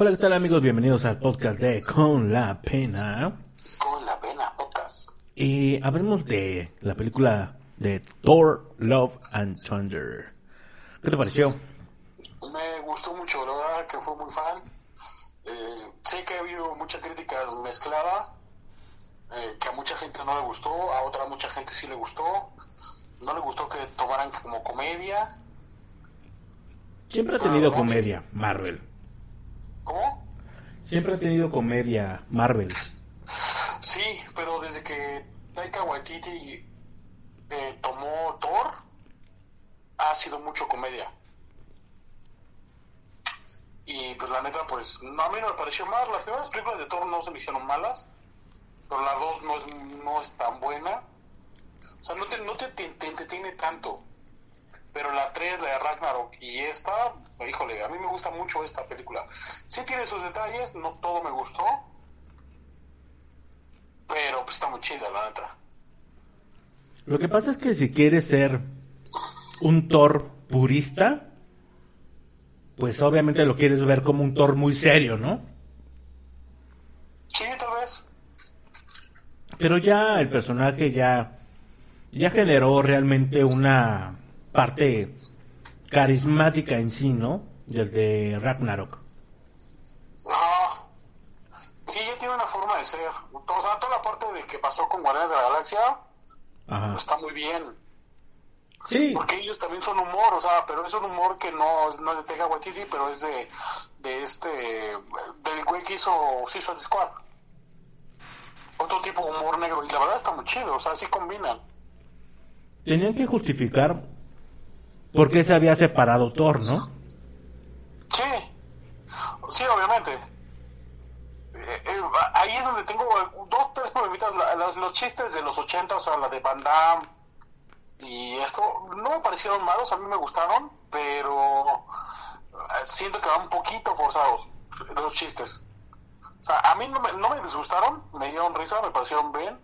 Hola, ¿qué tal amigos? Bienvenidos al podcast de Con la Pena. Con la Pena Podcast. Y hablemos de la película de Thor, Love and Thunder. ¿Qué te pareció? Me gustó mucho, la verdad que fue muy fan. Eh, sé que ha habido mucha crítica mezclada, eh, que a mucha gente no le gustó, a otra mucha gente sí le gustó. No le gustó que tomaran como comedia. Siempre ha tenido comedia, Marvel. ¿Cómo? Siempre ha tenido comedia, Marvel. Sí, pero desde que Taika Waititi eh, tomó Thor, ha sido mucho comedia. Y pues la neta, pues no, a mí no me pareció mal. Las primeras películas de Thor no se me hicieron malas, pero la 2 no es, no es tan buena. O sea, no te, no te, te, te entretiene tanto. Pero la 3, la de Ragnarok y esta, híjole, a mí me gusta mucho esta película. Sí tiene sus detalles, no todo me gustó, pero pues está muy chida, la neta. Lo que pasa es que si quieres ser un Thor purista, pues obviamente lo quieres ver como un Thor muy serio, ¿no? Sí, tal vez. Pero ya el personaje ya ya generó realmente una parte carismática en sí, ¿no? Desde Ragnarok. Ah, sí, ya tiene una forma de ser. O sea, toda la parte de que pasó con Guardianes de la Galaxia Ajá. está muy bien. Sí, Porque ellos también son humor, o sea, pero es un humor que no, es- no es de Taika Waititi, pero es de, de este, del güey que hizo Suicide Squad. Otro tipo de humor negro, y la verdad está muy chido, o sea, sí combinan. tenían que justificar por qué se había separado Thor, ¿no? Sí, sí, obviamente. Eh, eh, ahí es donde tengo dos, tres problemitas. La- los, chistes de los 80, o sea, la de Van Damme y esto, no me parecieron malos, a mí me gustaron, pero eh, siento que van un poquito forzados los chistes. O sea, a mí no me, no me disgustaron, me dieron risa, me parecieron bien.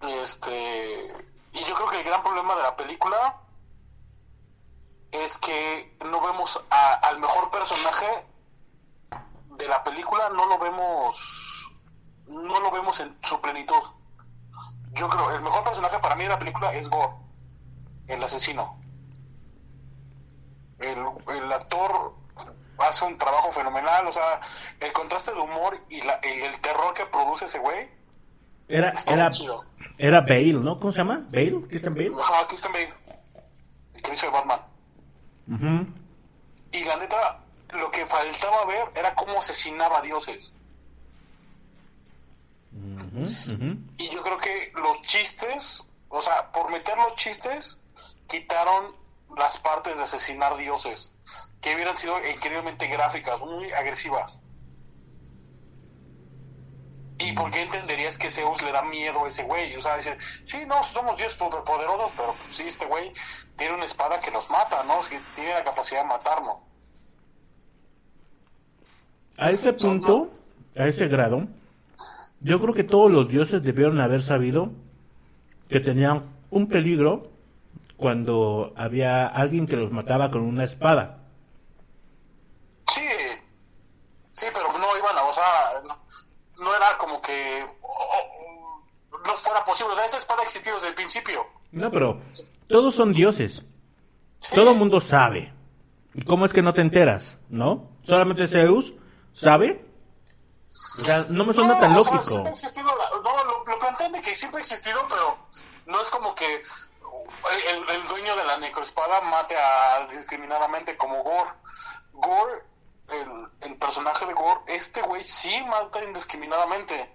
Este, y yo creo que el gran problema de la película es que no vemos a- al mejor personaje de la película, no lo vemos, no lo vemos en su plenitud. Yo creo, el mejor personaje para mí de la película es Gore, el asesino. El, el actor hace un trabajo fenomenal, o sea, el contraste de humor y la- el, el terror que produce ese güey Era, era, era Bale, ¿no? ¿Cómo se llama? ¿Bale? ¿Christian Bale? Ajá, Christian Bale, el que hizo de Batman. Ujú. Y la neta, lo que faltaba ver era cómo asesinaba a dioses. Ujú. Y yo creo que los chistes, o sea, por meter los chistes, quitaron las partes de asesinar dioses, que hubieran sido increíblemente gráficas, muy agresivas. ¿Y por qué entenderías que Zeus le da miedo a ese güey? O sea, dice, sí, no, somos dioses poderosos, pero pues, sí, este güey tiene una espada que nos mata, ¿no? Que tiene la capacidad de matarnos. A ese punto, a ese grado, yo creo que todos los dioses debieron haber sabido que tenían un peligro cuando había alguien que los mataba con una espada. Sí, sí, pero no iban a, o sea, no, no era como que oh, oh, no fuera posible. O sea, esa espada ha existido desde el principio. No, pero todos son dioses. Sí. Todo el mundo sabe. ¿Y cómo es que no te enteras? ¿No? Solamente Zeus sabe. O sea, no me suena No, tan o sea, lógico. existido, no, lo, lo plantean de que siempre ha existido, pero no es como que el, el dueño de la necroespada mate a discriminadamente como Gore. Gore, el, el personaje de Gore, este güey sí mata indiscriminadamente.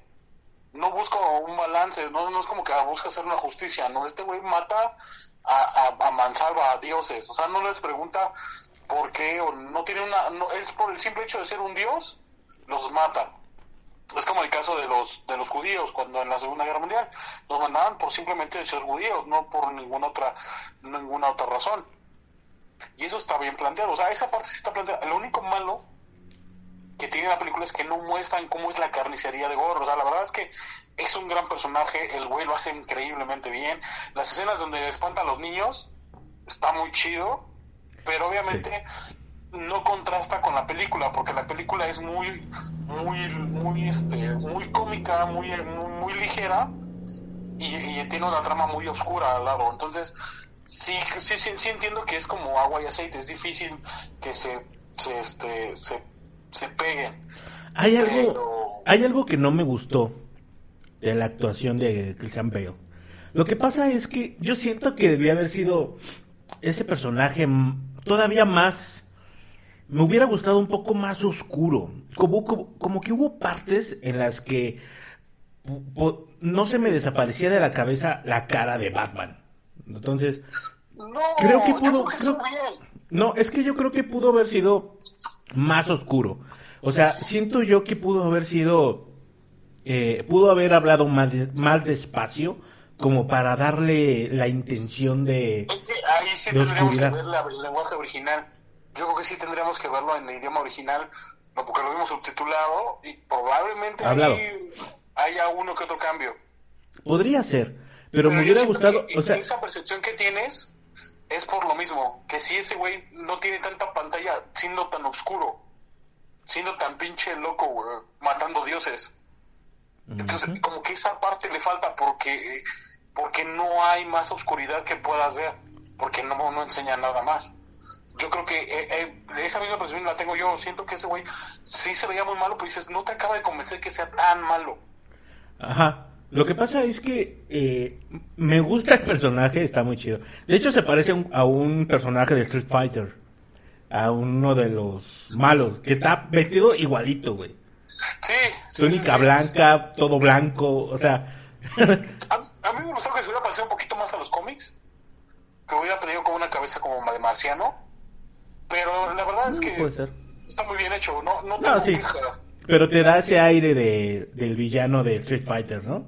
No busca un balance, no, no es como que busca hacer una justicia, no, este güey mata a, a, a mansalva, a dioses, o sea, no les pregunta por qué, o no tiene una, no, es por el simple hecho de ser un dios, los mata. Es como el caso de los de los judíos cuando en la Segunda Guerra Mundial los mandaban por simplemente ser judíos, no por ninguna otra ninguna otra razón. Y eso está bien planteado, o sea, esa parte sí está planteada. Lo único malo que tiene la película es que no muestran cómo es la carnicería de Gore. O sea, la verdad es que es un gran personaje, el güey lo hace increíblemente bien. Las escenas donde espanta a los niños está muy chido, pero obviamente no contrasta con la película, porque la película es muy, muy, muy, este, muy cómica, muy, muy, ligera y, tiene una trama muy oscura al lado. Entonces, sí, sí, sí, sí, entiendo que es como agua y aceite, es difícil que se, se, este, se, se peguen. Hay algo, hay algo que no me gustó de la actuación de Christian Bale. Lo que pasa es que yo siento que debía haber sido ese personaje todavía más me hubiera gustado un poco más oscuro. Como, como, que hubo partes en las que no se me desaparecía de la cabeza la cara de Batman. Entonces, creo que pudo. no, es que yo creo que pudo haber sido más oscuro. O sea, siento yo que pudo haber sido. Eh, pudo haber hablado más, más despacio como para darle la intención de. ahí sí tendríamos que ver el lenguaje original yo creo que sí tendríamos que verlo en el idioma original, no porque lo vimos subtitulado y probablemente ahí haya uno que otro cambio. Podría ser, pero, me hubiera gustado, o sea, esa percepción que tienes es por lo mismo, que si ese güey no tiene tanta pantalla siendo tan oscuro, siendo tan pinche loco, matando dioses. Entonces, como que esa parte le falta porque porque no hay más oscuridad que puedas ver, porque no, no enseña nada más yo creo que eh, eh, esa misma percepción la tengo yo. Siento que ese güey sí se veía muy malo, pero dices, no te acaba de convencer que sea tan malo. Ajá. Lo que pasa es que eh, me gusta el personaje, está muy chido. De hecho, se parece a un personaje de Street Fighter. A uno de los malos, que está vestido igualito, güey. Sí. Túnica blanca, todo blanco, o sea... a, mí me gustó que se hubiera parecido un poquito más a los cómics. Que hubiera tenido como una cabeza como de marciano pero la verdad es que está muy bien hecho, no, no, no sí. Pero te da ese aire de, del villano de Street Fighter, ¿no?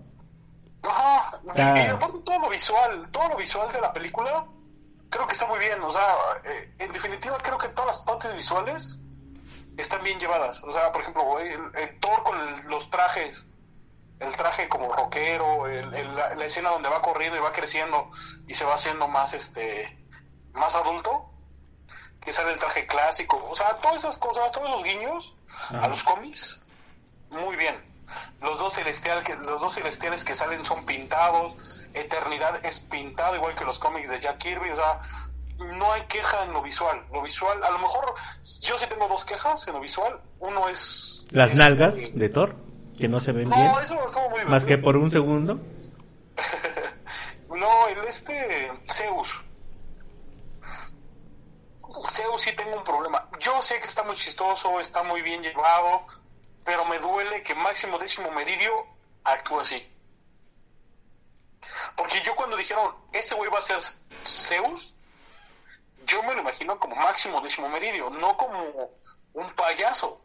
Ajá, y aparte todo lo visual, todo lo visual de la película, creo que está muy bien, o sea, eh, en definitiva creo que todas las partes visuales están bien llevadas, o sea, por ejemplo, el, Thor con los trajes, el traje como rockero, el, la, la, escena donde va corriendo y va creciendo y se va haciendo más, este, más adulto, que sale el traje clásico, o sea, todas esas cosas, todos los guiños a los cómics, muy bien. Los dos, celestial, que, los dos celestiales que salen son pintados, Eternidad es pintado igual que los cómics de Jack Kirby, o sea, no hay queja en lo visual. Lo visual, a lo mejor yo sí tengo dos quejas en lo visual. Uno es... Las nalgas de Thor, que no se ven bien. Eso muy Más que por un segundo. no, el este Zeus Zeus sí tengo un problema. Yo sé que está muy chistoso, está muy bien llevado, pero me duele que Máximo Décimo Meridio actúe así. Porque yo cuando dijeron, ese güey va a ser Zeus, yo me lo imagino como Máximo Décimo Meridio, no como un payaso.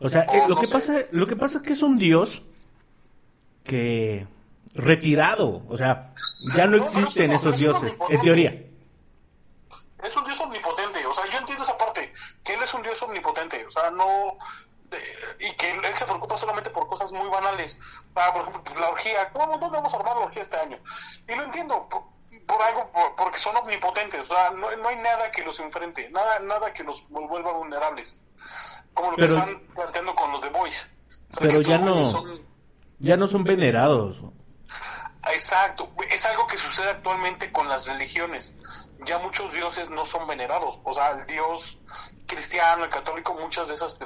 O sea, eh, lo, que pasa, lo que pasa es que es un dios que retirado. O sea, ya no, existen esos dioses, en teoría. Un dios omnipotente, o sea, no... y que él, se preocupa solamente por cosas muy banales. Ah, por ejemplo, la orgía, ¿cómo no vamos a armar la orgía este año? Y lo entiendo, por, algo, porque son omnipotentes, o sea, no, hay nada que los enfrente, nada, nada que los vuelva vulnerables. Como lo que están planteando con los The Boys. pero ya no, ya no son venerados. Exacto, es algo que sucede actualmente con las religiones. Ya muchos dioses no son venerados, o sea, el dios cristiano, el católico, muchas de esas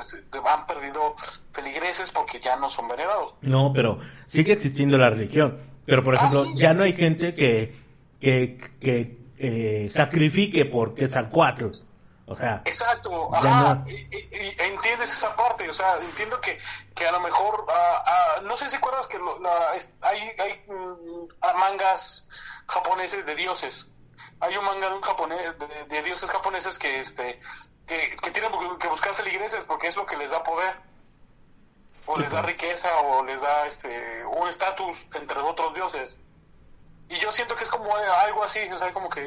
han perdido feligreses porque ya no son venerados. No, pero sigue existiendo la religión. Pero, por ah, ejemplo, ya no hay gente que, que, que eh, sacrifique por Quetzalcoatl. O sea, exacto, ajá, entiendes esa parte, o sea, entiendo que, que a lo mejor, ah, ah, no sé si acuerdas que hay, hay mm, mangas japoneses de dioses, hay un manga de un japonés, de, dioses japoneses que, este, que, tienen que buscar feligreses porque es lo que les da poder, o les da riqueza, o les da este, un estatus entre otros dioses. Y yo siento que es como algo así, o sea, como que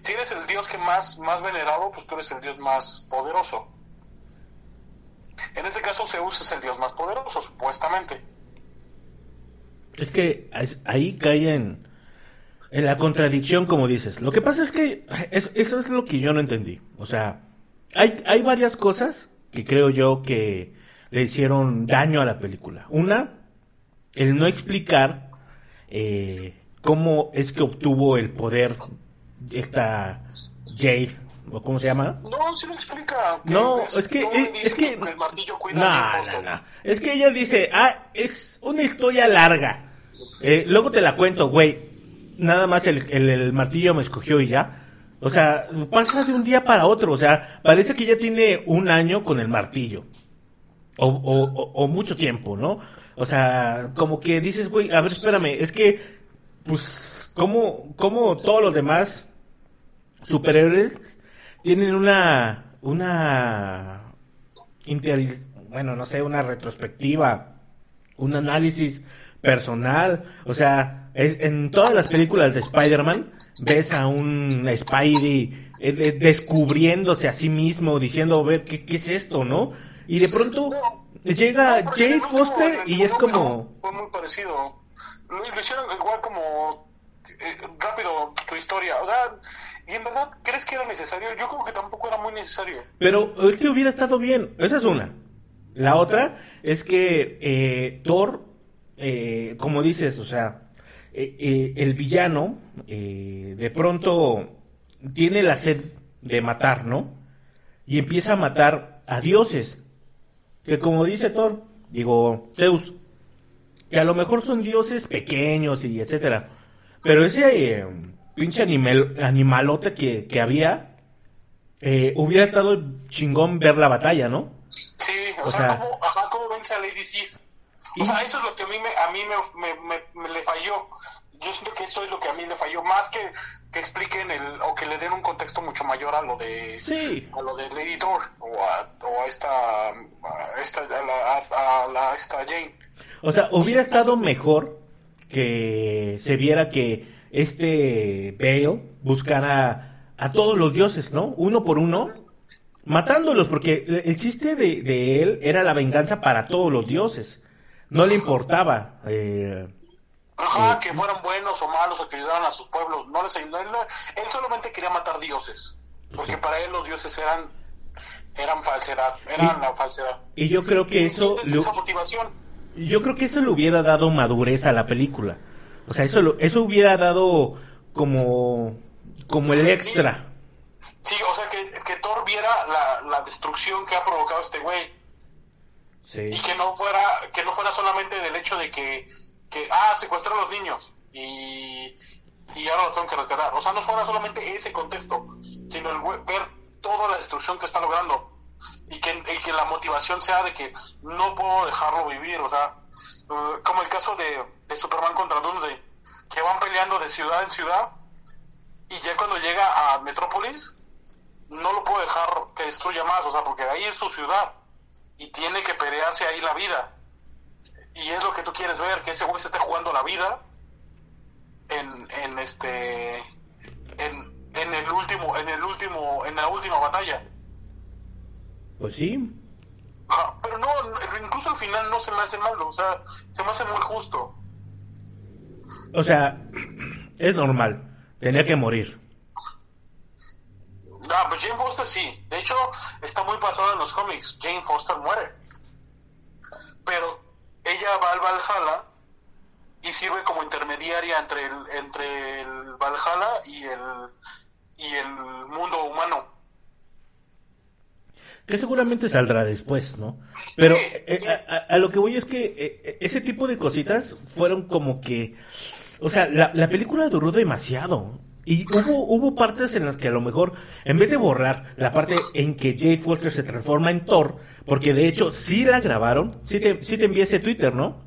si eres el dios que más, más venerado, pues tú eres el dios más poderoso. En este caso Zeus es el dios más poderoso, supuestamente. Es que ahí caen en la contradicción, como dices. Lo que pasa es que eso es lo que yo no entendí. O sea, hay, hay varias cosas que creo yo que le hicieron daño a la película. Una, el no explicar eh, cómo es que obtuvo el poder esta Jade o cómo se llama no sí lo explica no es, que es, que, el martillo cuida no, no, no. Es que ella dice ah es una historia larga eh, luego te la cuento güey. Nada más el, el, martillo me escogió y ya. O sea pasa de un día para otro. O sea parece que ya tiene un año con el martillo. O, o, o mucho tiempo no o sea como que dices güey a ver espérame es que pues como como todos los demás superhéroes tienen una, una, bueno, no sé, una retrospectiva, un análisis personal, o sea, en todas las películas de Spider-Man ves a un Spidey eh, descubriéndose a sí mismo, diciendo, ver, ¿qué, qué es esto, no? Y de pronto llega Jade Foster y es como... Fue muy parecido. Lo, hicieron igual como eh, rápido tu historia, o sea ¿Y en verdad crees que era necesario? Yo creo que tampoco era muy necesario. Pero es que hubiera estado bien. Esa es una. La otra es que eh, Thor, eh, como dices, o sea, eh, el villano de pronto tiene la sed de matar, ¿no? Y empieza a matar a dioses. Que como dice Thor, digo, Zeus, que a lo mejor son dioses pequeños y etcétera. Pero ese pinche animal, animalote que, que había, eh, hubiera estado chingón ver la batalla, ¿no? Sí, o, sea, ¿cómo, ajá, ¿cómo vence a Lady Sif? O sea, eso es lo que a mí, me, a mí me, me, me, le falló. Yo siento que eso es lo que a mí le falló, más que que expliquen el, o que le den un contexto mucho mayor a lo de, sí. a lo de Lady Thor, o a, o a esta, a esta, a la, a la, esta Jane. O sea, hubiera estado mejor que se viera que este Bale buscara a todos los dioses, ¿no? Uno por uno, matándolos, porque el chiste de, él era la venganza para todos los dioses. No le importaba. Eh, Ajá, eh, que fueran buenos o malos o que ayudaran a sus pueblos. No les ayudó. Él, solamente quería matar dioses. Porque para él los dioses eran eran falsedad, eran la falsedad. Y yo creo que eso... esa motivación. Yo creo que eso le hubiera dado madurez a la película. O sea, eso, eso hubiera dado como, como el extra. Sí, o sea, que, que Thor viera la, la, destrucción que ha provocado este güey. Sí. Y que no fuera, que no fuera solamente del hecho de que, que ah, secuestró a los niños y, y ahora los tengo que rescatar. O sea, no fuera solamente ese contexto, sino el ver toda la destrucción que está logrando. Y que, y que la motivación sea de que no puedo dejarlo vivir, o sea, uh, como el caso de, de Superman contra Doomsday, que van peleando de ciudad en ciudad y ya cuando llega a Metrópolis no lo puedo dejar que destruya más, o sea, porque ahí es su ciudad y tiene que pelearse ahí la vida. Y es lo que tú quieres ver, que ese güey se esté jugando la vida en, en este en, en el último en el último en la última batalla. Pues sí. pero no, incluso al final no se me hace malo, o sea, se me hace muy justo. O sea, es normal. Tenía que morir. No, pues Jane Foster sí. De hecho, está muy pasado en los cómics. Jane Foster muere. Pero ella va al Valhalla y sirve como intermediaria entre el, entre el Valhalla y el, y el mundo humano. Que seguramente saldrá después, ¿no? Pero eh, A, lo que voy es que eh, ese tipo de cositas fueron como que o sea, la, la película duró demasiado. Y hubo, hubo partes en las que a lo mejor, en vez de borrar la parte en que Jay Foster se transforma en Thor, porque de hecho sí la grabaron, sí te, sí te envié ese Twitter, ¿no?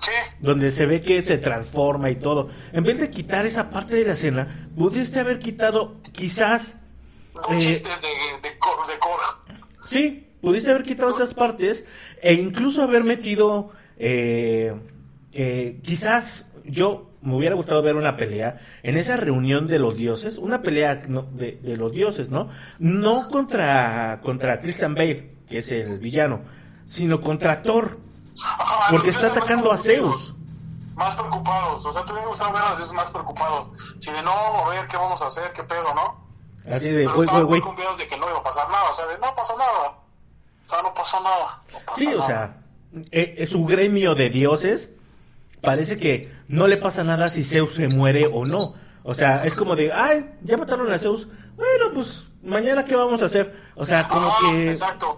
Sí. Donde se ve que se transforma y todo. En vez de quitar esa parte de la escena, pudiste haber quitado quizás... eh, chistes de, de, de Sí, pudiste haber quitado esas partes e incluso haber metido... Eh, eh, quizás yo me hubiera gustado ver una pelea en esa reunión de los dioses, una pelea de, de, los dioses, ¿no? No contra, contra Christian Bale, que es el villano, sino contra Thor, porque está atacando a Zeus. más preocupados. O sea, hubiera gustado ver a los dioses más preocupados. Si de no, a ver qué vamos a hacer, qué pedo, ¿no? Así de, güey, güey, güey. confiados de que no iba a pasar nada. O sea, de no pasa nada. O sea, no pasó nada. no pasa Sí, o sea, eh, eh, su gremio de dioses parece que no le pasa nada si Zeus se muere o no. O sea, es como de, ay, ya mataron a Zeus. Bueno, pues mañana qué vamos a hacer. O sea, como Ajá, que Exacto.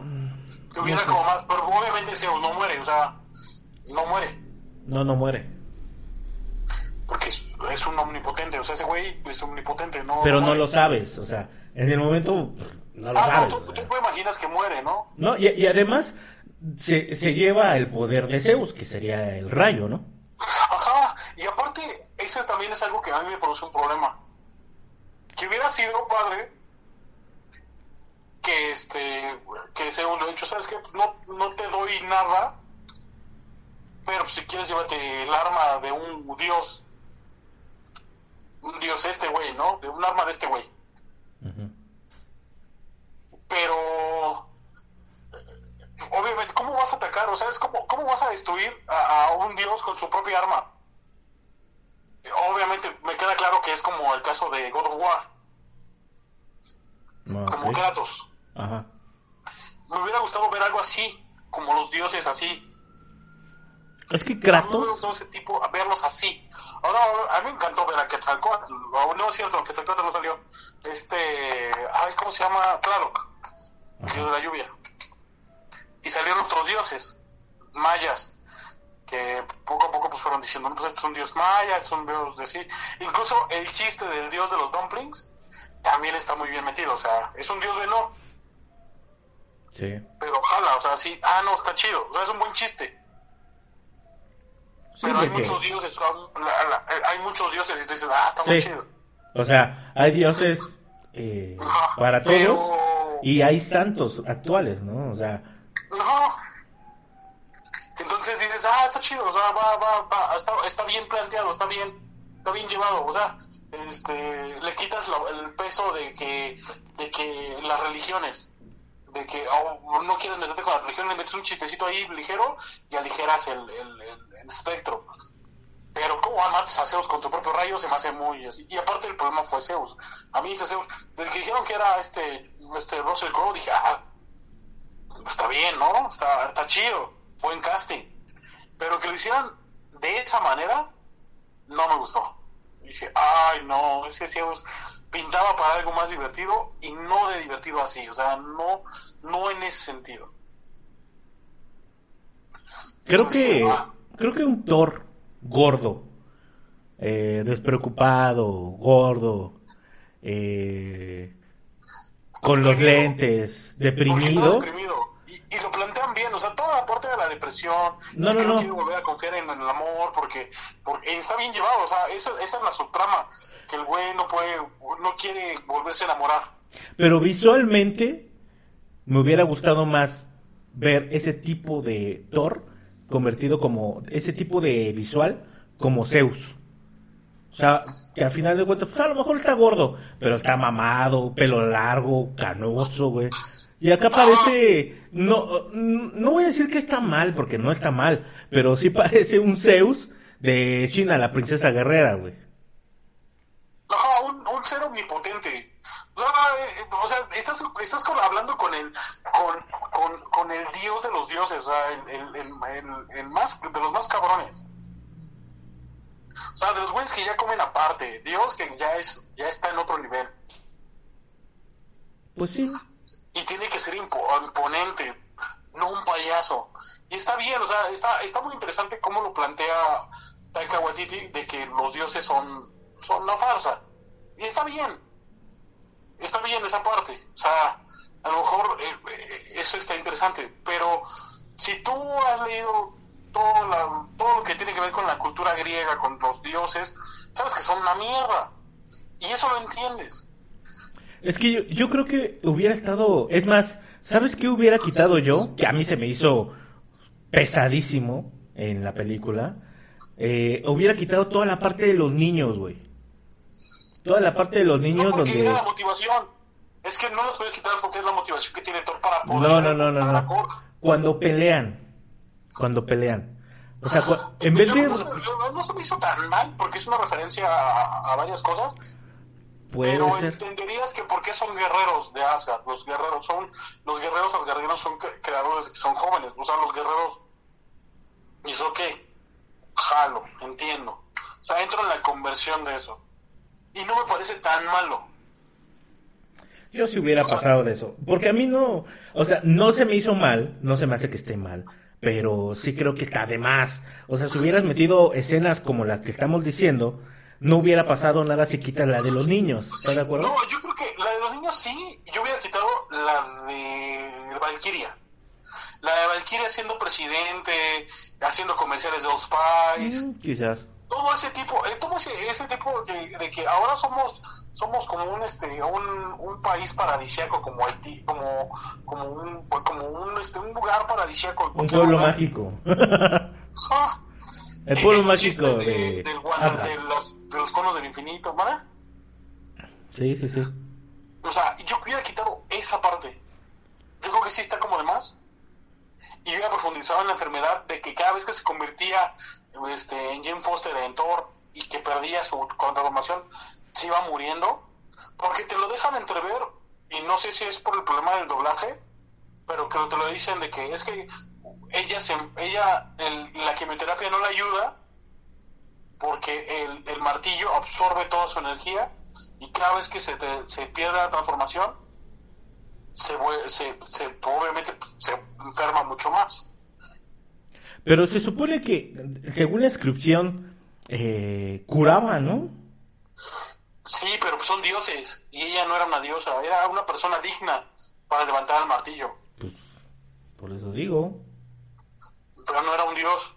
Que hubiera no como más. Pero obviamente Zeus no muere, o sea, no muere. no, no muere. Porque es, es un omnipotente. O sea, ese güey es omnipotente. No, Pero no lo sabes. O sea, en el momento no lo Ah, sabes. no, tú, imaginas que muere, ¿no? No, y, y además se, se lleva el poder de Zeus, que sería el rayo, ¿no? Ajá, y aparte, eso también es algo que a mí me produce un problema. Que hubiera sido padre que este que lo ha hecho, ¿sabes qué? No, no te doy nada, pero si quieres llévate el arma de un dios. Un dios este güey, ¿no? De un arma de este güey. Pero obviamente, ¿cómo vas a atacar? O sea, es como, ¿cómo vas a destruir a, a un dios con su propia arma? Obviamente me queda claro que es como el caso de God of War, No, como. Kratos. Ajá. Me hubiera gustado ver algo así, como los dioses así. Es que Kratos, gustado ese tipo, a verlos así. Ahora, a mí me encantó ver a Quetzalcóatl. O, No es cierto, Quetzalcóatl no salió. Este, ay, ¿cómo se llama? Tlaloc, el dios de la lluvia. Y salieron otros dioses, mayas, que poco a poco pues fueron diciendo, no, pues este es un dios maya, es un dios de sí. Incluso el chiste del dios de los dumplings también está muy bien metido, o sea, es un dios menor, sí. pero ojalá, o sea, sí, ah, no, está chido, o sea, es un buen chiste. Sí, Pero hay muchos dioses, la- la- la- hay muchos dioses y tú dices, ah, está muy chido. O sea, hay dioses eh, Ajá, para pero- todos y hay santos actuales, ¿no? O sea, No. Entonces dices, ah, está chido, o sea, va, va, va, está, está bien planteado, está bien, está bien llevado, o sea, este, le quitas lo- el peso de que, de que las religiones, de que oh, no quieres meterte con la religión, le metes un chistecito ahí ligero y aligeras el, el, espectro. Pero cómo matas a Zeus con tu propio rayo se me hace muy así. Y aparte el problema fue Zeus. A mí ese Zeus, desde que dijeron que era este, este Russell Crowe, dije, ah, está bien, ¿no? Está, está chido, buen casting. Pero que lo hicieran de esa manera, no me gustó. Dije, ay, no, ese Zeus pintaba para algo más divertido y no de divertido así, o sea, no, no en ese sentido. creo Entonces, que ah, creo que un Thor gordo, eh, despreocupado, gordo, eh, con los lentes, deprimido. deprimido. Y, y lo la depresión, No, es que no, no, no. quiere volver a confiar en, el amor porque, porque está bien llevado, o sea, esa, esa es la subtrama, que el güey no puede, no quiere volverse a enamorar. Pero visualmente me hubiera gustado más ver ese tipo de Thor convertido como ese tipo de visual como Zeus. O sea, que al final de cuentas, pues a lo mejor está gordo, pero está mamado, pelo largo, canoso, güey. Y acá parece, no, no voy a decir que está mal, porque no está mal, pero sí parece un Zeus de China, la princesa guerrera, güey. Ajá, un, un ser omnipotente. O sea, eh, estás, estás con- hablando con el, con, con, con el dios de los dioses, o sea, el, el, el, el- el más, de los más cabrones. O sea, de los güeyes que ya comen aparte, Dios que ya es, ya está en otro nivel. Pues sí. Y tiene que ser impo- imponente, no un payaso. Y está bien, o sea, está, está muy interesante cómo lo plantea Taika Waititi de que los dioses son, son una farsa. Y está bien, está bien esa parte. O sea, a lo mejor eh, eh, eso está interesante, pero si tú has leído todo, la- todo lo que tiene que ver con la cultura griega, con los dioses, sabes que son una mierda. Y eso lo entiendes. Es que yo, yo creo que hubiera estado, es más, ¿sabes qué hubiera quitado yo? Que a mí se me hizo pesadísimo en la película. Eh, hubiera quitado toda la parte de los niños, güey. Toda la parte de los niños no, donde... era la motivación. Es que no los puedes quitar porque es la motivación que tiene Thor para poder No, no, no. Cuando pelean, cuando pelean. O sea, en vez de... No, se me hizo tan mal, porque es una referencia a, varias cosas. Puede pero ser. entenderías que por qué son guerreros de Asgard. Los guerreros son... Los guerreros asgardianos son creados desde que son jóvenes. O sea, los guerreros... ¿Y eso qué? Jalo, entiendo. O sea, entro en la conversión de eso. Y no me parece tan malo. Yo si hubiera pasado de eso. Porque a mí no, o sea, no se me hizo mal, no se me hace que esté mal, pero sí creo que está de más. O sea, si hubieras metido escenas como la que estamos diciendo, no hubiera pasado nada si quitas la de los niños. ¿Estás de acuerdo? No, yo creo que la de los niños sí, yo hubiera quitado la de Valkyria. La de Valkyria siendo presidente, haciendo comerciales de Old Spice. Mm, quizás todo ese tipo eh, todo ese, ese tipo de, de, que ahora somos somos como un este un, un país paradisiaco como Haití como como un como un este un lugar paradisiaco un pueblo mágico ah, el pueblo mágico de, de, de, los, de los conos del infinito ¿vale? sí sí sí. O sea yo hubiera quitado esa parte. Yo creo que sí está como de más. Y hubiera profundizado en la enfermedad de que cada vez que se convertía este, en Jim Foster en Thor y que perdía su transformación, se iba muriendo, porque te lo dejan entrever, y no sé si es por el problema del doblaje, pero que te lo dicen de que es que ella, se, ella la quimioterapia no le ayuda porque el, el, martillo absorbe toda su energía y cada vez que se, se pierde la transformación, se, se, se, obviamente se enferma mucho más. Pero se supone que, según la inscripción, eh, curaba, ¿no? Sí, pero son dioses. Y ella no era una diosa, era una persona digna para levantar el martillo. Pues, por eso digo. Pero no era un dios.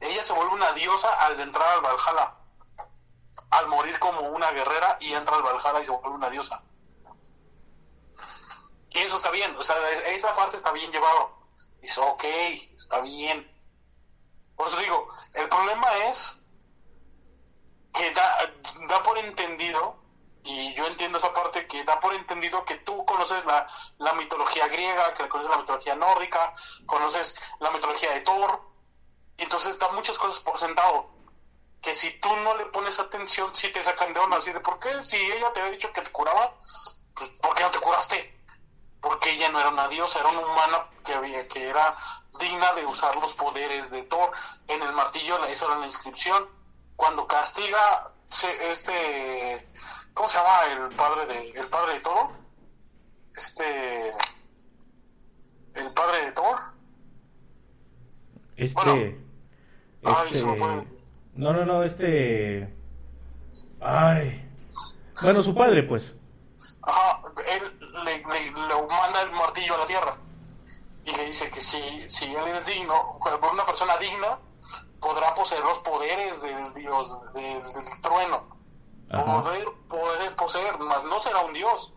Ella se vuelve una diosa al entrar al Valhalla. Al morir como una guerrera y entra al Valhalla y se vuelve una diosa. Y eso está bien, o sea, esa parte está bien llevado. Dice, ok, está bien por eso digo, el problema es que da, da por entendido, y yo entiendo esa parte, que da por entendido que tú conoces la, la mitología griega, que conoces la mitología nórdica, conoces la mitología de Thor, y entonces da muchas cosas por sentado que si tú no le pones atención, si te sacan de onda, así de, ¿por qué? Si ella te había dicho que te curaba, pues, ¿por qué no te curaste? Porque ella no era una diosa, era una humana que, había, que era digna de usar los poderes de Thor. En el martillo, esa era la inscripción. Cuando castiga este, ¿cómo se llama el padre de, el padre de Thor? Este, el padre de Thor. Este, este no, no, no, este, ay, bueno, su padre, pues. Ajá, él le, le, le manda el martillo a la tierra y le dice que si, si él es digno, por una persona digna, podrá poseer los poderes del dios, del, trueno. Poder, poder poseer, mas no será un dios.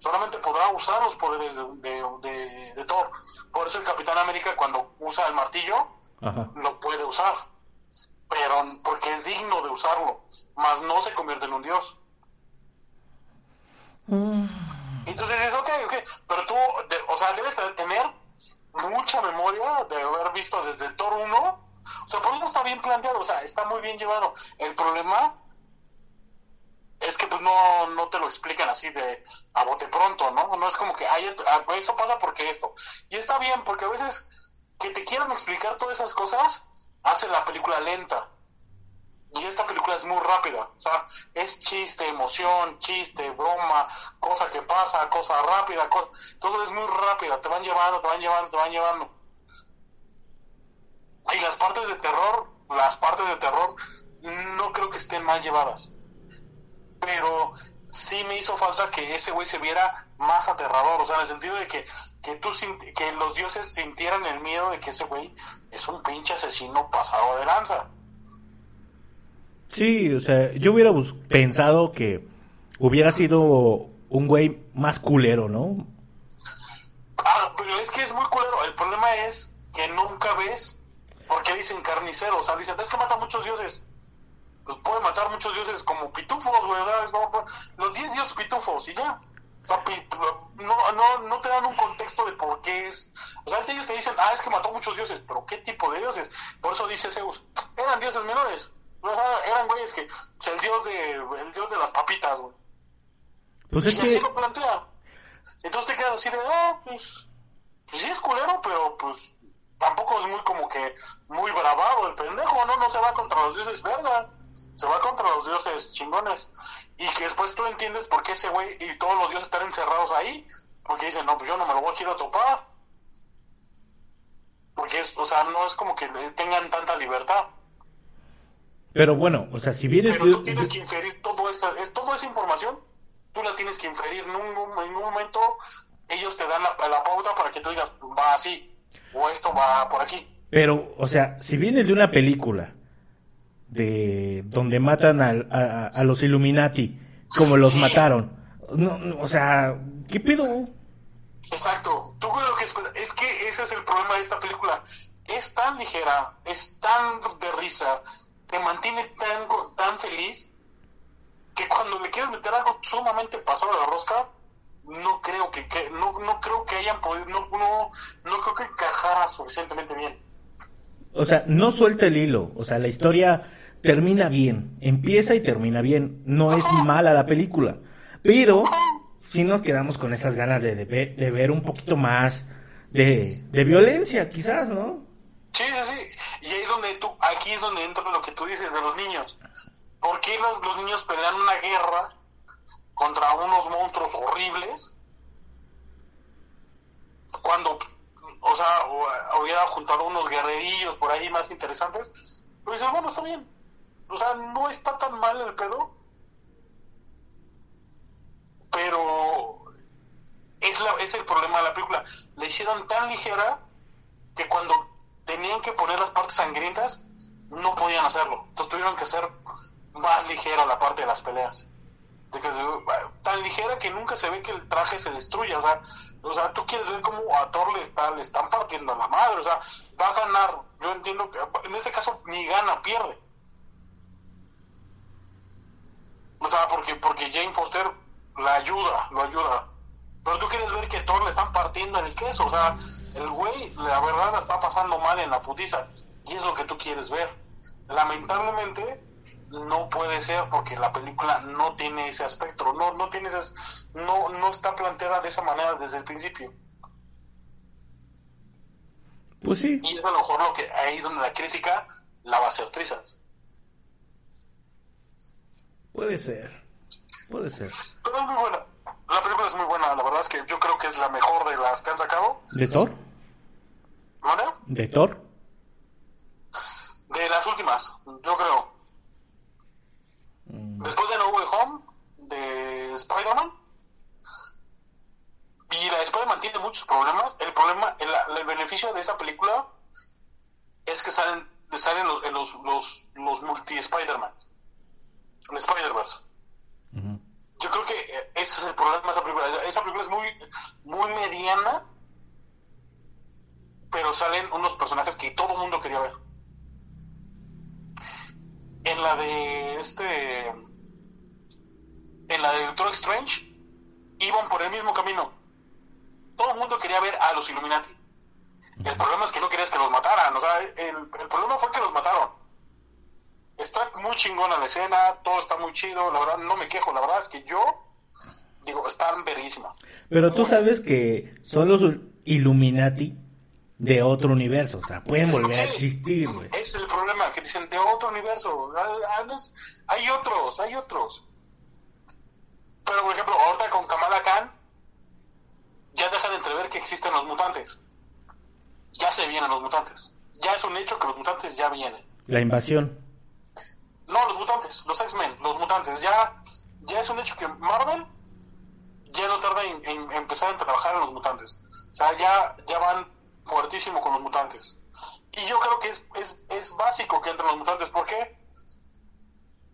Solamente podrá usar los poderes de, de, Thor. Por eso el Capitán América cuando usa el martillo, lo puede usar. Pero porque es digno de usarlo. Mas no se convierte en un dios. Mm. Entonces es ok, ok. Pero tú, o sea, debes tener mucha memoria de haber visto desde Thor 1. O sea, por eso está bien planteado, o sea, está muy bien llevado. El problema es que pues no, no te lo explican así de a bote pronto, ¿no? No es como que, ay, ah, eso pasa porque esto. Y está bien, porque a veces que te quieran explicar todas esas cosas, hace la película lenta. Y esta película es muy rápida, o sea, es chiste, emoción, chiste, broma, cosa que pasa, cosa rápida, cosa... entonces es muy rápida, te van llevando, te van llevando, te van llevando. Y las partes de terror, las partes de terror, no creo que estén mal llevadas. Pero sí me hizo falta que ese güey se viera más aterrador, o sea, en el sentido de que, que, tú, que los dioses sintieran el miedo de que ese güey es un pinche asesino pasado de lanza. Sí, o sea, yo hubiera pensado que hubiera sido un güey más culero, ¿no? Ah, pero es que es muy culero. El problema es que nunca ves, porque dicen carnicero, o sea, dicen, es que mata muchos dioses. Pues puede matar muchos dioses como pitufos, güey, ¿sabes? Como, los 10 dioses pitufos y ya. no, no, no te dan un contexto de por qué es. O sea, ellos te dicen, ah, es que mató muchos dioses, pero ¿qué tipo de dioses? Por eso dice Zeus, eran dioses menores. O sea, eran güeyes que, pues, el dios de, el dios de las papitas, güey. Pues y es así que, lo plantea. Entonces te quedas así de, ah, pues, pues sí es culero, pero pues tampoco es muy como que muy bravado el pendejo, ¿no? No se va contra los dioses vergas, se va contra los dioses chingones. Y que después tú entiendes por qué ese güey y todos los dioses están encerrados ahí, porque dicen, no, pues yo no me lo voy a quiero topar. Porque es, o sea, no es como que tengan tanta libertad. pero bueno, o sea, si vienes Pero tú tienes que inferir todo esa, es, toda esa información, tú la tienes que inferir. En en un momento ellos te dan la, la pauta para que tú digas, va así, o esto va por aquí. Pero, o sea, si vienes de una película de donde matan a, a los Illuminati como los Sí. mataron, no, no, o sea, ¿qué pedo? Exacto. Tú lo que es que ese es el problema de esta película. Es tan ligera, es tan de risa, te mantiene tan, tan feliz que cuando le quieres meter algo sumamente pasado de la rosca, no creo que, que- no, no creo que hayan podido, no, no, no creo que encajara suficientemente bien. O sea, no suelta el hilo, o sea, la historia termina bien, empieza y termina bien, no es mala la película, pero si nos quedamos con esas ganas de, de ver, de ver un poquito más de, de violencia, quizás, ¿no? Sí, sí, sí. Y ahí es donde tú, aquí es donde entra lo que tú dices de los niños. ¿Por qué los, los niños pelean una guerra contra unos monstruos horribles cuando, o sea, o- hubiera juntado unos guerrerillos por ahí más interesantes? Pues dices, bueno, está bien. O sea, no está tan mal el pedo, pero es, la, es el problema de la película. La hicieron tan ligera que cuando tenían que poner las partes sangrientas, no podían hacerlo. Entonces tuvieron que hacer más ligera la parte de las peleas. Tan ligera que nunca se ve que el traje se destruya. O sea, o sea, tú quieres ver cómo a Thor le, está, le están partiendo la madre. O sea, va a ganar. Yo entiendo que en este caso ni gana, pierde. O sea, porque, porque Jane Foster la ayuda, lo ayuda. Pero tú quieres ver que Thor le están partiendo el queso. O sea, el güey, la verdad, la está pasando mal en la putiza. Y es lo que tú quieres ver. Lamentablemente, no puede ser porque la película no tiene ese aspecto. No, no tiene ese, no, no está planteada de esa manera desde el principio. Pues sí, Y es a lo mejor lo que ahí donde la crítica la va a hacer trizas. puede ser, puede ser. Pero es muy buena. La película es muy buena. La verdad es que yo creo que es la mejor de las que han sacado. ¿De Thor? ¿Vale? ¿De Thor? De las últimas, yo creo. Mm, Después de No Way Home, de Spider-Man. Y la de Spider-Man tiene muchos problemas. El problema, el, el beneficio de esa película es que salen, salen los, los, los, los multi-Spider-Man. El Spider-Verse. Yo creo que eh, ese es el problema de esa película. Esa película es muy, muy mediana, pero salen unos personajes que todo el mundo quería ver. En la de este. En la de Doctor Strange, iban por el mismo camino. Todo el mundo quería ver a los Illuminati. El problema es que no querías que los mataran. O sea, el, el problema fue que los mataron. Está muy chingona la escena, todo está muy chido, la verdad no me quejo, la verdad es que yo digo, están verguísima. Pero tú sabes que son los Illuminati de otro universo, o sea, pueden volver a existir, güey. Es el problema, que dicen de otro universo. Ah, ah, Hay otros, hay otros. Pero por ejemplo, ahorita con Kamala Khan, ya dejan entrever que existen los mutantes. Ya se vienen los mutantes. Ya es un hecho que los mutantes ya vienen. La invasión. No, los mutantes, los X-Men, los mutantes. Ya, ya es un hecho que Marvel ya no tarda en, en empezar a trabajar en los mutantes. O sea, ya, ya van fuertísimo con los mutantes. Y yo creo que es, es, es básico que entren los mutantes. ¿Por qué?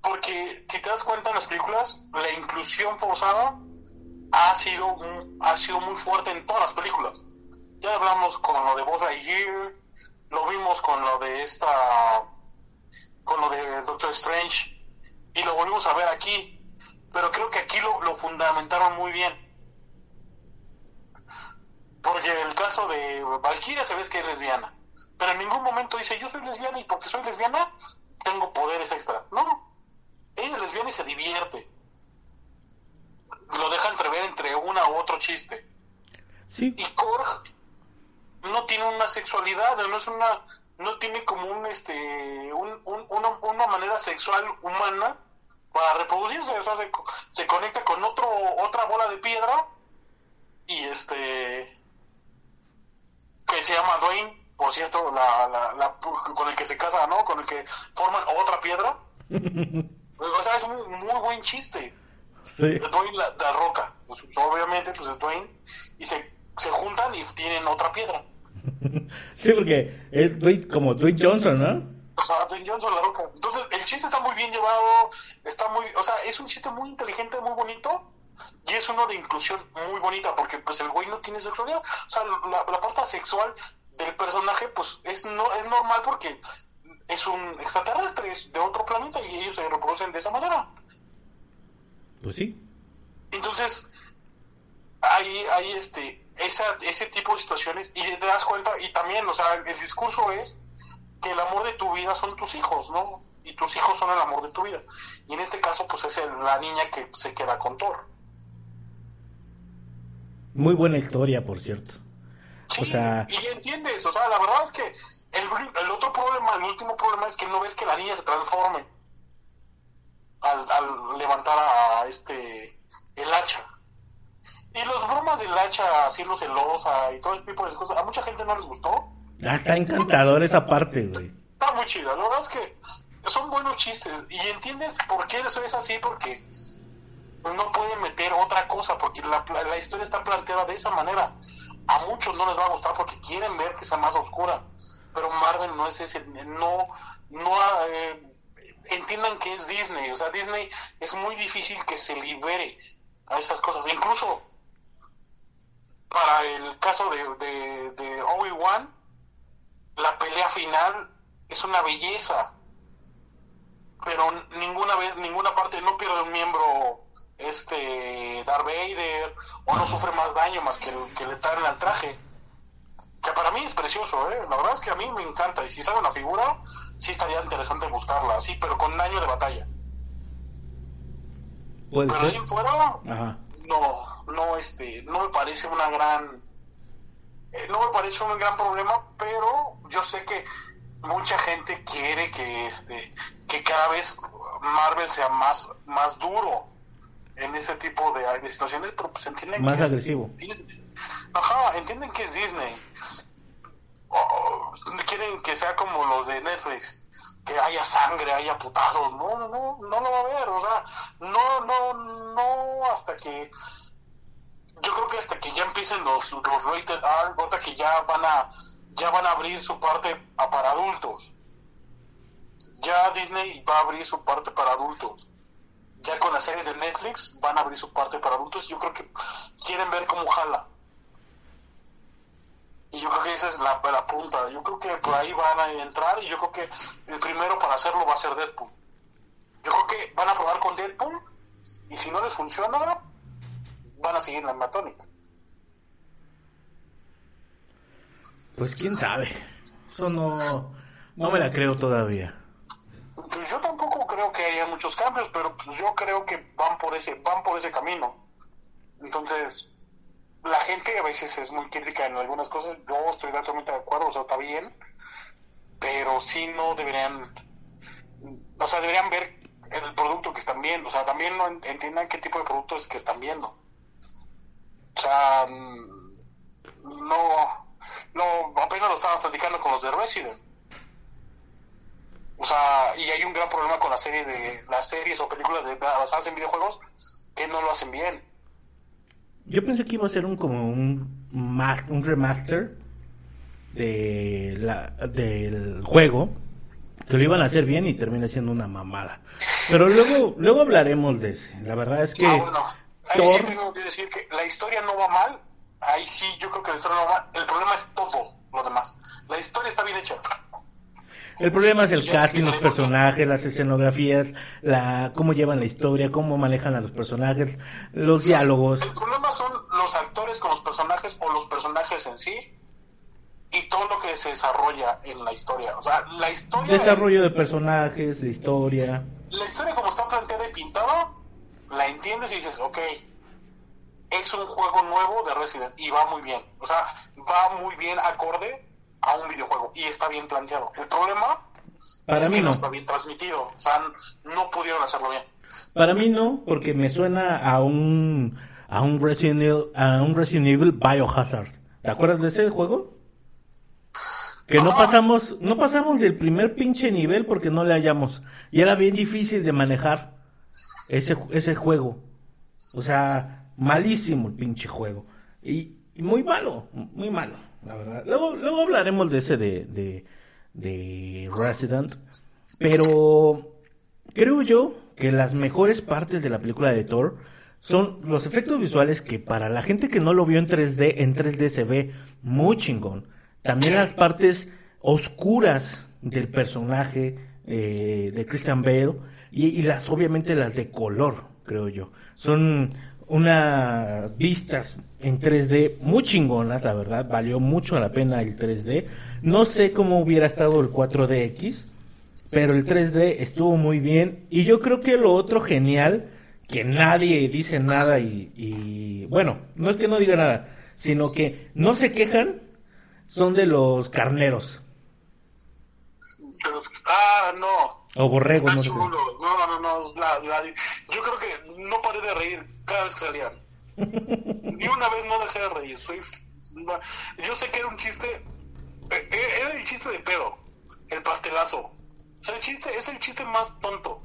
Porque si te das cuenta en las películas, la inclusión forzada ha sido, ha sido muy fuerte en todas las películas. Ya hablamos con lo de Buzz Lightyear, lo vimos con lo de esta con lo de Doctor Strange y lo volvimos a ver aquí pero creo que aquí lo, lo fundamentaron muy bien Porque el caso de Valkyria se ve que es lesbiana. Pero en ningún momento dice, yo soy lesbiana y porque soy lesbiana tengo poderes extra. No. Ella es lesbiana y se divierte. Lo deja entrever entre una u otro chiste. Sí. Y Korg no tiene una sexualidad, no es una no tiene como un este un, una, una, manera sexual humana para reproducirse, o sea, se, se, conecta con otro otra bola de piedra y este que se llama Dwayne, por cierto, la, la, con el que se casa, ¿no? Con el que forman otra piedra. o sea, es un muy, buen chiste. Sí. Dwayne la, la roca, pues, obviamente, pues es Dwayne, y se, se juntan y tienen otra piedra. sí, porque es Dwayne, como Dwayne Johnson, ¿no? O sea, Dwayne Johnson, la roca. Entonces, el chiste está muy bien llevado, está muy, o sea, es un chiste muy inteligente, muy bonito, y es uno de inclusión muy bonita, porque pues el güey no tiene sexualidad. O sea, la, la parte sexual del personaje, pues es, no, es normal porque es un extraterrestre, es de otro planeta y ellos se reproducen de esa manera. Pues sí. Entonces, hay, hay este, esa, ese tipo de situaciones y te das cuenta, y también, o sea, el discurso es que el amor de tu vida son tus hijos, ¿no? Y tus hijos son el amor de tu vida. Y en este caso, pues es la niña que se queda con Thor. Muy buena historia, por cierto. Sí, y entiendes, o sea, la verdad es que el, el, otro problema, el último problema es que no ves que la niña se transforme al, al levantar a este, el hacha. Y los bromas del hacha haciendo celosa y todo ese tipo de cosas, a mucha gente no les gustó. Ah, está encantador esa parte, güey. Está muy chida, la verdad es que son buenos chistes. Y entiendes por qué eso es así, porque no pueden meter otra cosa, porque la, la historia está planteada de esa manera a muchos no les va a gustar porque quieren ver que sea más oscura, pero Marvel no es ese, no, no, eh, entiendan que es Disney, o sea, Disney es muy difícil que se libere a esas cosas, incluso para el caso de, de, Obi-Wan, la pelea final es una belleza, pero ninguna vez, ninguna parte, no pierde un miembro este Darth Vader o no sufre más daño más que, que le traen al traje. Que para mí es precioso ¿eh? la verdad es que a mí me encanta y si sale una figura sí estaría interesante buscarla así pero con daño de batalla. Pero ahí fuera no no este no me parece una gran eh, no me parece un gran problema pero yo sé que mucha gente quiere que este que cada vez Marvel sea más más duro en ese tipo de, situaciones, pero pues entienden Más que agresivo. Disney. Ajá, entienden que es Disney. Quieren que sea como los de Netflix, que haya sangre, haya putazos. No, no, no, no lo va a ver. O sea, no, no, no, hasta que. Yo creo que hasta que ya empiecen los, los rated R, que ya van a ya van a abrir su parte para adultos. Ya Disney va a abrir su parte para adultos ya con las series de Netflix van a abrir su parte para adultos. Yo creo que quieren ver cómo jala. Y yo creo que esa es la, la punta. Yo creo que por ahí van a entrar y yo creo que el primero para hacerlo va a ser Deadpool. Yo creo que van a probar con Deadpool y si no les funciona, van a seguir en la matónica. Pues quién sabe. Eso no, no me la creo todavía. Pues yo tampoco creo que haya muchos cambios, pero pues yo creo que van por ese, van por ese camino. Entonces, la gente a veces es muy crítica en algunas cosas, yo estoy totalmente de acuerdo, o sea, está bien, pero sí no deberían, o sea, deberían ver el producto que están viendo, o sea, también no entiendan qué tipo de producto es que están viendo. O sea, mm, no, no, apenas lo estaba platicando con los de Resident o sea, y hay un gran problema con las series de las series o películas de, basadas en videojuegos que no lo hacen bien. Yo pensé que iba a ser un como un, un remaster de la, del juego que lo iban a hacer bien y termina siendo una mamada. Pero luego luego hablaremos de ese. La verdad es que ah, bueno. Ahí sí tengo que decir que la historia no va mal. Ahí sí, yo creo que la historia no va mal. El problema es todo lo demás. La historia está bien hecha. El problema es el casting, los personajes, las escenografías, la cómo llevan la historia, cómo manejan a los personajes, los diálogos. El problema son los actores con los personajes o los personajes en sí y todo lo que se desarrolla en la historia. O sea, la historia... Desarrollo de personajes, de historia. La historia como está planteada y pintada, la entiendes y dices, ok, es un juego nuevo de Resident y va muy bien. O sea, va muy bien acorde a un videojuego y está bien planteado. El problema Para es mí que no no. está bien transmitido. O sea, no pudieron hacerlo bien. Para mí no, porque me suena a un a un Resident Evil, a un Resident Evil Biohazard. ¿Te acuerdas de ese juego? Que no pasamos, no pasamos del primer pinche nivel porque no le hallamos. Y era bien difícil de manejar ese, ese juego. O sea, malísimo el pinche juego. Y, y muy malo, muy malo, la verdad. Luego, luego hablaremos de ese de, de, de Resident. Pero creo yo que las mejores partes de la película de Thor son los efectos visuales que para la gente que no lo vio en 3D, en 3D se ve muy chingón. También las partes oscuras del personaje eh, de Christian Bale y, y las obviamente las de color, creo yo. Son unas vistas en 3D muy chingonas, la verdad, valió mucho la pena el 3D. No sé cómo hubiera estado el 4DX, pero el 3D estuvo muy bien. Y yo creo que lo otro genial, que nadie dice nada y, bueno, no es que no diga nada, sino que no se quejan, son de los carneros ah, no. O borregos, Están no sé. No, no, no. es la- la- yo creo que no paré de reír cada vez que salían. Ni una vez no dejé de reír. Soy, yo sé que era un chiste. eh, eh, Era el chiste de pedo. El pastelazo. O sea, el chiste es el chiste más tonto.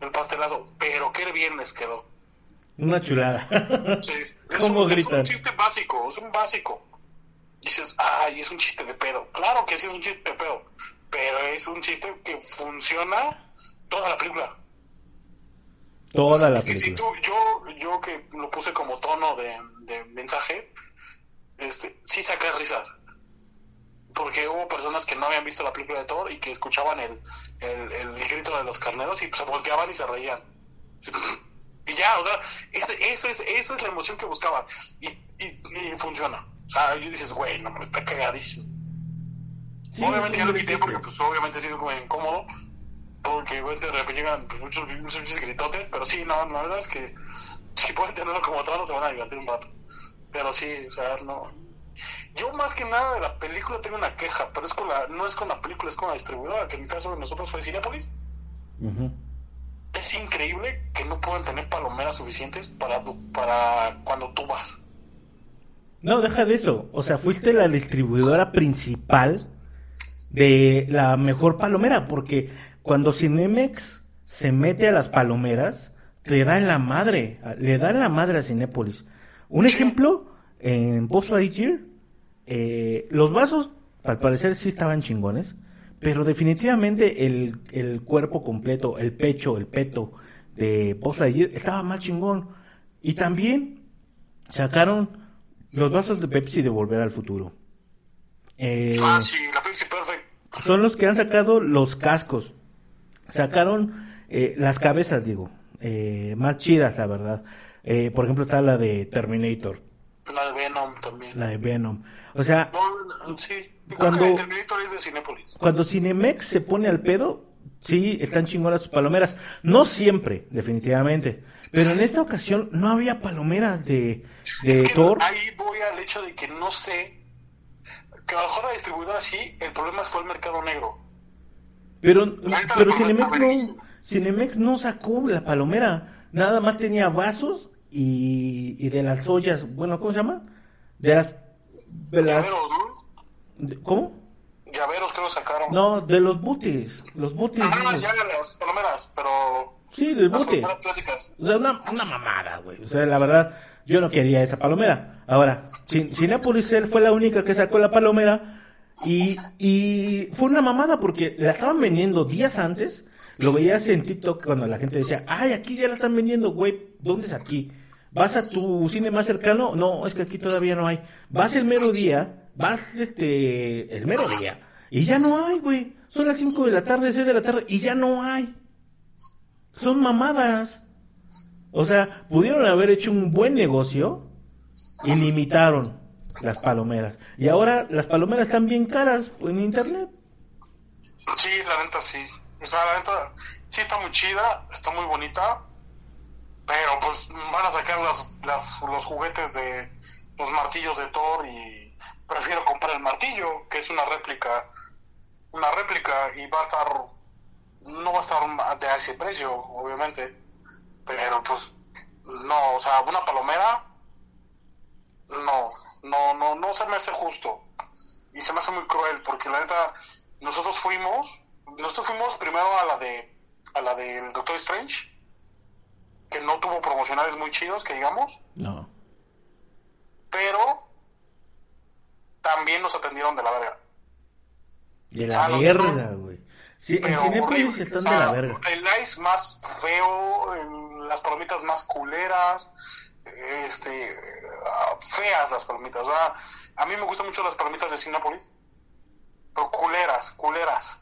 El pastelazo. Pero qué bien les quedó. Una chulada. Sí. Es ¿Cómo un, es un chiste básico. Es un básico. Dices, ay, es un chiste de pedo. Claro que sí es un chiste de pedo. Pero es un chiste que funciona toda la película. Toda la Y si tú, película. yo, yo que lo puse como tono de, de mensaje, este, sí saqué risas. Porque hubo personas que no habían visto la película de Thor y que escuchaban el, el, el grito de los carneros y se volteaban y se reían. Y ya, o sea, ese, eso es, esa es la emoción que buscaban. Y, y, y funciona. O sea, y dices, güey, no, me está cagadísimo. Sí, obviamente sí, ya lo quité sí. porque pues obviamente sí es como incómodo. Porque güey, de repente llegan pues, muchos, muchos gritotes, pero sí, no, la verdad es que si pueden tenerlo como tono se van a divertir un rato. Pero sí, o sea, no. Yo más que nada de la película tengo una queja, pero es con la, no es con la película, es con la distribuidora, que en mi caso de nosotros fue Cinepolis. Ujú. Es increíble que no puedan tener palomeras suficientes para, para cuando tú vas. No, deja de eso. O sea, fuiste la distribuidora principal de la mejor palomera, porque cuando Cinemex se mete a las palomeras, le da en la madre, le da en la madre a Cinépolis. Un ejemplo, en Post Lightyear, eh, los vasos, al parecer sí estaban chingones, pero definitivamente el, el cuerpo completo, el pecho, el peto de Post Lightyear estaba más chingón. Y también sacaron los vasos de Pepsi de Volver al Futuro. Eh, Ah, sí, la Pepsi Perfect. son los que han sacado los cascos. Sacaron eh, las cabezas, digo, eh, más chidas, la verdad. Eh, por ejemplo, está la de Terminator, La de Venom también. la de Venom. O sea, No, sí. Cuando- que Terminator es de Cinépolis. cuando Cinemex se pone al pedo, sí, están chingonas sus palomeras. No siempre, definitivamente. Pero en esta ocasión no había palomeras de, de Es que Thor. ahí voy al hecho de que no sé. Que mejor la distribuidora sí, el problema fue el mercado negro. Pero, pero Cinemex no. Cinemex no sacó la palomera. Nada más tenía vasos y, y de las ollas, bueno, ¿cómo se llama? De las... De las Llaveros, ¿no? ¿Cómo? Llaveros creo sacaron. No, de los booties. Los booties. Ah, ya las palomeras, pero. Sí, del Las bote. clásicas. O sea, una, una mamada, güey. O sea, la verdad, yo no quería esa palomera. Ahora, Cinépolis él fue la única que sacó la palomera y, y fue una mamada porque la estaban vendiendo días antes. Lo veías en TikTok cuando la gente decía, ay, aquí ya la están vendiendo, güey. ¿Dónde es aquí? ¿Vas a tu cine más cercano? No, es que aquí todavía no hay. Vas el mero día, vas este, el mero día. Y ya no hay, güey. Son las 5 de la tarde, 6 de la tarde y ya no hay. Son mamadas. O sea, pudieron haber hecho un buen negocio y limitaron. las palomeras. Y ahora las palomeras están bien caras en internet. Sí, la neta sí. O sea, la neta sí está muy chida, está muy bonita, pero pues van a sacar las, las, los juguetes de los martillos de Thor y prefiero comprar el martillo, que es una réplica, una réplica y va a estar, no va a estar de ese precio, obviamente, pero pues no, o sea, una palomera, no, no, no, no se me hace justo y se me hace muy cruel porque la neta nosotros fuimos, nosotros fuimos primero a la de, a la del Doctor Strange, que no tuvo promocionales muy chidos, que digamos. No. Pero también nos atendieron de la verga. De la verga, güey. Sí, en Cinepolis están de la verga. El ice más feo, las palomitas más culeras, este, feas las palomitas. O sea, a mí me gustan mucho las palomitas de Cinepolis, pero culeras, culeras.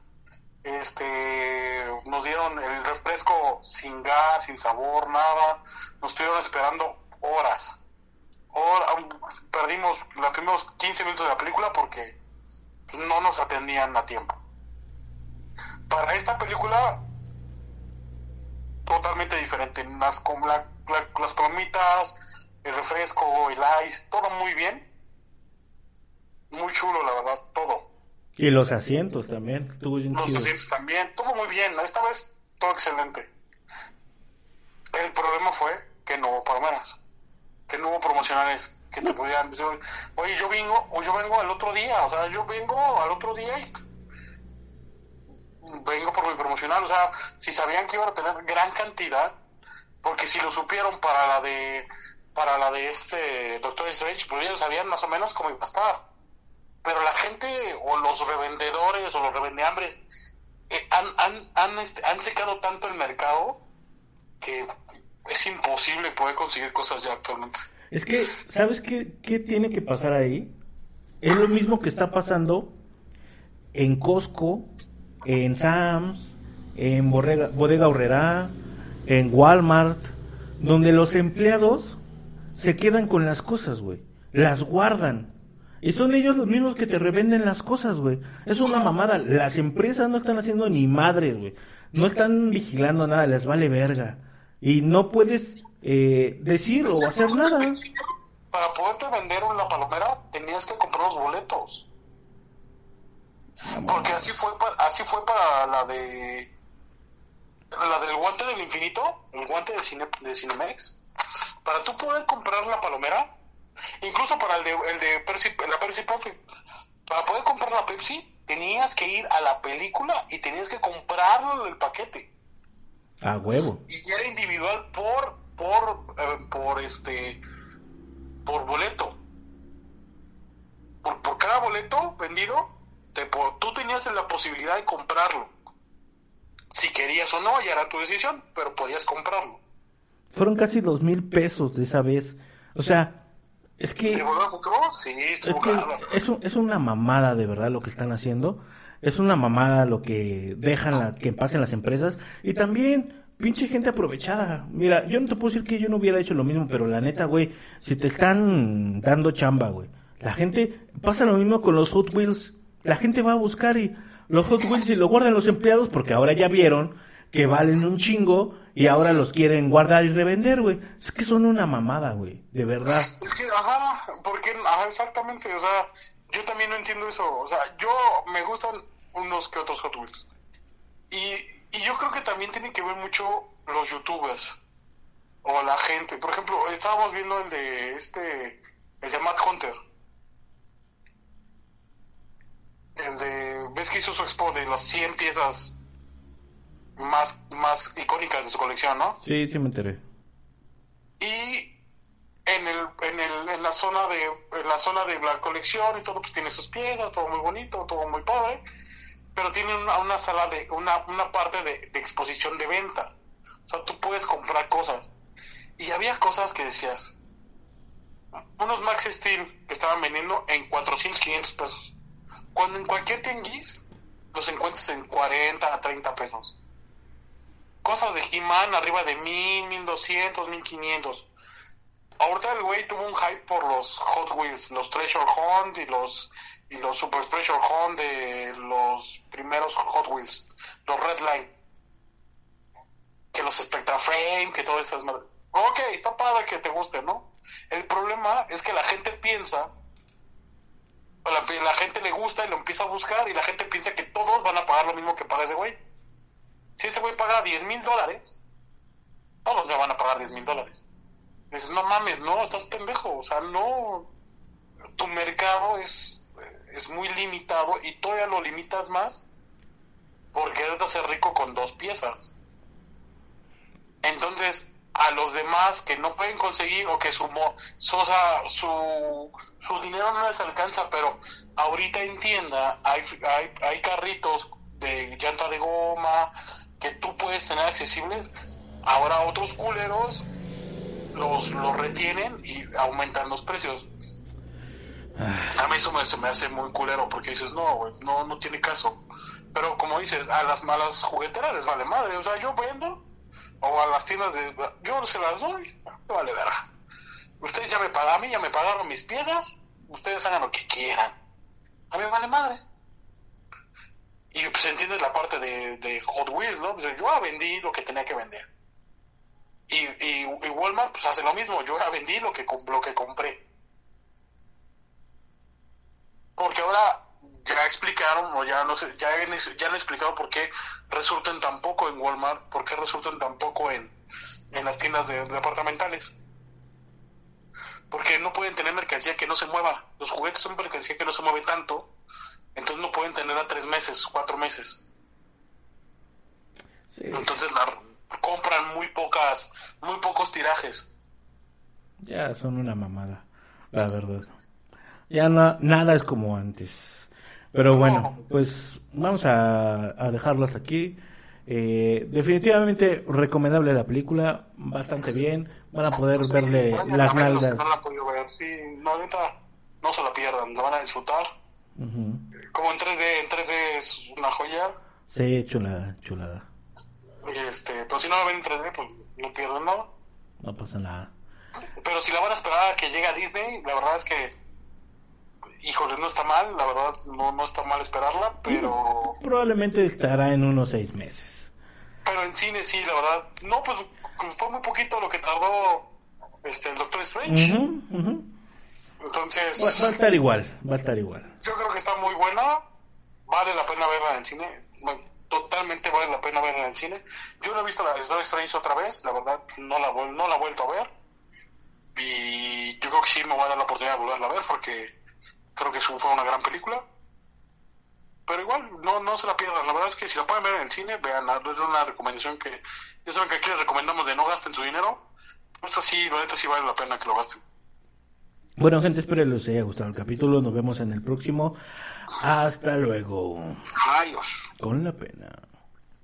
Este, nos dieron el refresco sin gas, sin sabor, nada. Nos estuvieron esperando horas. perdimos los primeros 15 minutos de la película porque no nos atendían a tiempo. Para esta película, totalmente diferente. Las, las palomitas, el refresco, el ice, todo muy bien. Muy chulo, la verdad, todo. Y los asientos también, Los asientos también, todo muy bien. Esta vez, todo excelente. El problema fue que no hubo palomeras, que no hubo promocionales que te podían decir, oye, yo vengo, o yo vengo al otro día, o sea, yo vengo al otro día y vengo por mi promocional, o sea, si sabían que iban a tener gran cantidad, porque si lo supieron para la de para la de este Doctor Strange, pues ellos sabían más o menos cómo iba a estar. Pero la gente o los revendedores o los revendeambres eh, han, han, han, este, han secado tanto el mercado que es imposible poder conseguir cosas ya actualmente. Es que, ¿sabes qué, qué tiene que pasar ahí? Es lo mismo que está pasando en Costco, en Sam's, en Bodega, Bodega Horrera, en Walmart, donde los empleados se quedan con las cosas, güey. Las guardan. Y son ellos los mismos que te revenden las cosas, güey. Es una mamada. Las empresas no están haciendo ni madres, güey. No están vigilando nada, les vale verga. Y no puedes eh, decir o hacer nada. Para poderte vender una palomera tenías que comprar los boletos. Porque así fue, así fue para la de la del guante del infinito, el guante de, cine, de Cinemex. Para tú poder comprar la palomera, incluso para el de, el de la Percy Profit, para poder comprar la Pepsi, tenías que ir a la película y tenías que comprarlo del paquete. A huevo. Y era individual por, por, eh, por este, por boleto. Por, por cada boleto vendido, tú tenías la posibilidad de comprarlo. Si querías o no, ya era tu decisión, pero podías comprarlo. Fueron casi dos mil pesos de esa vez. O sea, es que... Sí, es, es, una mamada de verdad lo que están haciendo. Es una mamada lo que dejan la, que pasen las empresas. Y también, pinche gente aprovechada. Mira, yo no te puedo decir que yo no hubiera hecho lo mismo, pero la neta, güey, si te están dando chamba, güey. La gente pasa lo mismo con los Hot Wheels la gente va a buscar y los Hot Wheels y lo guardan los empleados porque ahora ya vieron que valen un chingo y ahora los quieren guardar y revender, güey. Es que son una mamada, güey, de verdad. Es que, ajá, porque, ajá, exactamente, o sea, yo también no entiendo eso. O sea, yo me gustan unos que otros Hot Wheels. Y, y yo creo que también tiene que ver mucho los youtubers o la gente. Por ejemplo, estábamos viendo el de este, el de Matt Hunter. El de, ves que hizo su expo de las 100 piezas más, más icónicas de su colección, ¿no? Sí, sí me enteré. Y en el, en el, en la zona de, en la zona de la colección y todo, pues tiene sus piezas, todo muy bonito, todo muy padre, pero tiene una, una sala de, una, una parte de, de exposición de venta. O sea, tú puedes comprar cosas. Y había cosas que decías, unos Max Steel que estaban vendiendo en 400, 500 pesos cuando en cualquier tenguis los encuentras en 40 a 30 pesos. Cosas de he arriba de 1000, 1200, 1500. ahorita el güey tuvo un hype por los Hot Wheels, los Treasure Hunt y los y los Super Treasure Hunt de los primeros Hot Wheels, los Red Line, que los Spectra Frame, que todo esto es Ok, está padre que te guste, ¿no? El problema es que la gente piensa, la, gente le gusta y lo empieza a buscar y la gente piensa que todos van a pagar lo mismo que paga ese güey. Si ese güey paga 10 mil dólares, todos le van a pagar 10 mil dólares. Dices, no mames, no, estás pendejo. O sea, no. Tu mercado es, es muy limitado y todavía lo limitas más por querer hacer rico con dos piezas. Entonces, a los demás que no pueden conseguir o que su, su, su, su dinero no les alcanza, pero ahorita en tienda hay, hay, hay carritos de llanta de goma que tú puedes tener accesibles. Ahora otros culeros los, los retienen y aumentan los precios. Ah. A mí eso me, me hace muy culero porque dices, no, no, no tiene caso. Pero como dices, a las malas jugueteras les vale madre. O sea, yo vendo o a las tiendas de... Yo se las doy, vale verga. Ustedes ya me pagan, a mí ya me pagaron mis piezas, ustedes hagan lo que quieran. A mí vale madre. Y pues entiendes la parte de, Hot Wheels, ¿no? Pues, yo vendí lo que tenía que vender. Y, y, Walmart pues hace lo mismo, yo ya vendí lo que, lo que compré. Porque ahora ya explicaron, o ya no sé, ya, ya han explicado por qué resultan tan poco en Walmart, por qué resultan tan poco en, en las tiendas de, departamentales. Porque no pueden tener mercancía que no se mueva. Los juguetes son mercancía que no se mueve tanto, entonces no pueden tener a tres meses, cuatro meses. Entonces la, compran muy pocas, muy pocos tirajes. Ya son una mamada, la verdad. Ya no, nada es como antes. Pero bueno, pues vamos a, a dejarlo hasta aquí. Eh, definitivamente recomendable la película, bastante bien. Van a poder verle las nalgas. No la sí, no, ahorita no se la pierdan, la van a disfrutar. Como en 3D, en 3D es una joya. Sí, chulada, chulada. Este, pero si no la ven en 3D, pues no pierden nada. No pasa nada. Pero si la van a esperar a que llegue a Disney, la verdad es que, híjole, no está mal, la verdad no, no está mal esperarla, pero... Probablemente estará en unos seis meses. Pero en cine sí, la verdad. No, pues fue muy poquito lo que tardó este el Doctor Strange. Entonces... Va, a estar igual, va a estar igual. Yo creo que está muy buena, vale la pena verla en el cine totalmente vale la pena verla en el cine. Yo no he visto la Doctor Strange otra vez, la verdad no la, no la he vuelto a ver. Y yo creo que sí me voy a dar la oportunidad de volverla a ver porque creo que fue una gran película. Pero igual, no, no se la pierdan. La verdad es que si la pueden ver en el cine, vean, es una recomendación que ya saben que aquí les recomendamos de no gasten su dinero. Esta sí, la neta sí vale la pena que lo gasten. Bueno, gente, espero les haya gustado el capítulo. Nos vemos en el próximo. Hasta luego. Adiós. Con la pena.